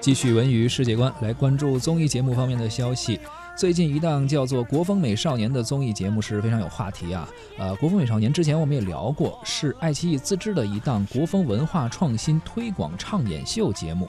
继续文娱世界观，来关注综艺节目方面的消息。最近一档叫做《国风美少年》的综艺节目是非常有话题啊。呃，《国风美少年》之前我们也聊过，是爱奇艺自制的一档国风文化创新推广唱演秀节目。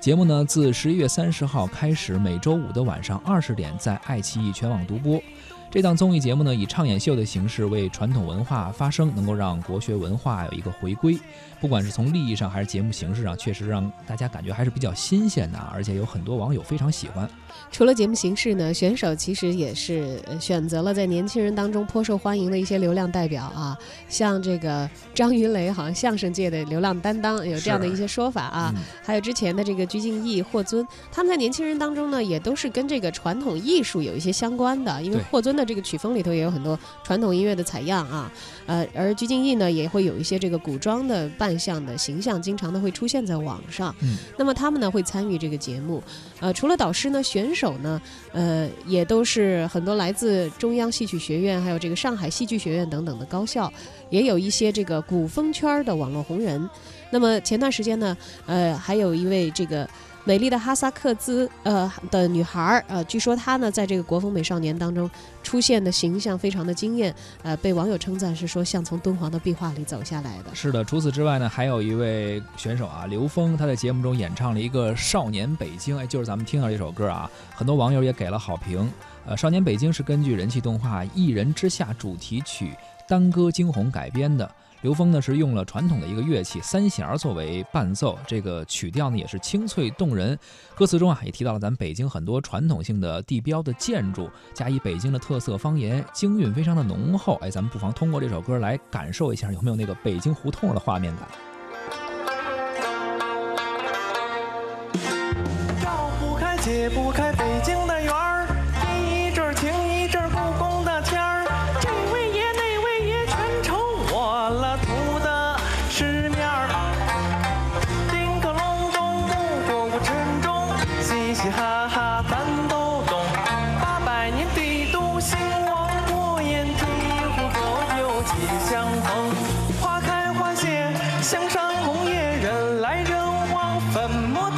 节目呢，自十一月三十号开始，每周五的晚上二十点在爱奇艺全网独播。这档综艺节目呢，以唱演秀的形式为传统文化发声，能够让国学文化有一个回归。不管是从利益上还是节目形式上，确实让大家感觉还是比较新鲜的，而且有很多网友非常喜欢。除了节目形式呢，选手其实也是选择了在年轻人当中颇受欢迎的一些流量代表啊，像这个张云雷，好像相声界的流量担当，有这样的一些说法啊。还有之前的这个鞠婧祎、霍尊，他们在年轻人当中呢，也都是跟这个传统艺术有一些相关的，因为霍尊的这个曲风里头也有很多传统音乐的采样啊。呃，而鞠婧祎呢，也会有一些这个古装的扮。相的形象经常的会出现在网上，嗯，那么他们呢会参与这个节目，呃，除了导师呢，选手呢，呃，也都是很多来自中央戏曲学院，还有这个上海戏剧学院等等的高校，也有一些这个古风圈的网络红人。那么前段时间呢，呃，还有一位这个。美丽的哈萨克兹呃的女孩儿呃，据说她呢在这个国风美少年当中出现的形象非常的惊艳，呃，被网友称赞是说像从敦煌的壁画里走下来的。是的，除此之外呢，还有一位选手啊，刘峰，他在节目中演唱了一个《少年北京》，哎，就是咱们听到这首歌啊，很多网友也给了好评。呃，《少年北京》是根据人气动画《一人之下》主题曲《当歌惊鸿》改编的。刘峰呢是用了传统的一个乐器三弦作为伴奏，这个曲调呢也是清脆动人。歌词中啊也提到了咱北京很多传统性的地标的建筑，加以北京的特色方言，京韵非常的浓厚。哎，咱们不妨通过这首歌来感受一下，有没有那个北京胡同的画面感？绕不开，解不开粉墨